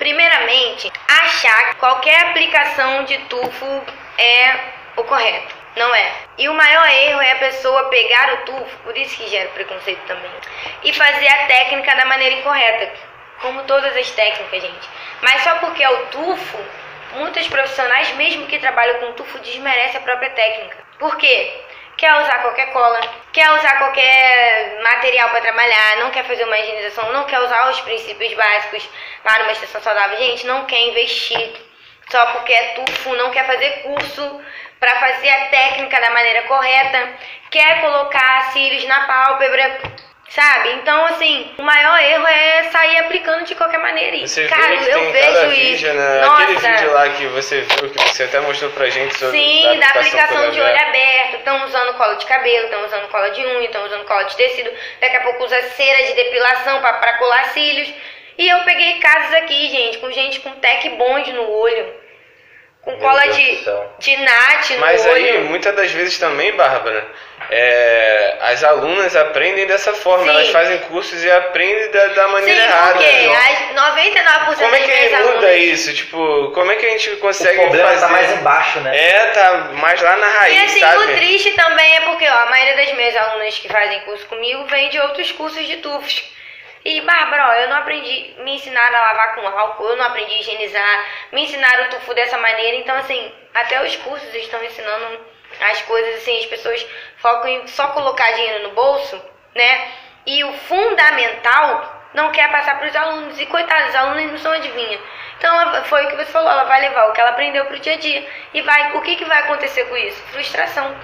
Primeiramente, achar que qualquer aplicação de tufo é o correto. Não é. E o maior erro é a pessoa pegar o tufo, por isso que gera preconceito também, e fazer a técnica da maneira incorreta. Como todas as técnicas, gente. Mas só porque é o tufo, muitos profissionais, mesmo que trabalham com tufo, desmerecem a própria técnica. Por quê? Quer usar qualquer cola, quer usar qualquer material para trabalhar, não quer fazer uma higienização, não quer usar os princípios básicos para uma estação saudável. Gente, não quer investir só porque é tufo, não quer fazer curso para fazer a técnica da maneira correta, quer colocar cílios na pálpebra, sabe? Então, assim, o maior erro é sair aplicando de qualquer maneira. E, Você cara, eu vejo isso. vídeo, né? Nossa. Aquele vídeo lá que você viu, que você até mostrou pra gente sobre Sim, da aplicação por de olho aberto, estão usando cola de cabelo, estão usando cola de unha, estão usando cola de tecido, daqui a pouco usa cera de depilação para colar cílios. E eu peguei casos aqui, gente, com gente com tech bond no olho, com Meu cola Deus de, de nat no Mas olho. aí, muitas das vezes também, Bárbara, é, as alunas aprendem dessa forma, Sim. elas fazem cursos e aprendem da, da Sim, maneira errada. porque né? as 99% Como é que muda alunas... isso? Tipo, como é que a gente O consegue problema fazer? tá mais embaixo, né? É, tá mais lá na raiz, E assim, sabe? o triste também é porque ó, a maioria das minhas alunas que fazem curso comigo vem de outros cursos de tufos. E, Bárbara, ó, eu não aprendi, me ensinaram a lavar com álcool, eu não aprendi a higienizar, me ensinaram o tufo dessa maneira. Então, assim, até os cursos estão ensinando as coisas, assim, as pessoas focam em só colocar dinheiro no bolso, né? E o fundamental não quer passar para os alunos. E, coitados, os alunos não são adivinha. Então, foi o que você falou, ela vai levar o que ela aprendeu pro dia a dia. E vai, o que, que vai acontecer com isso? Frustração.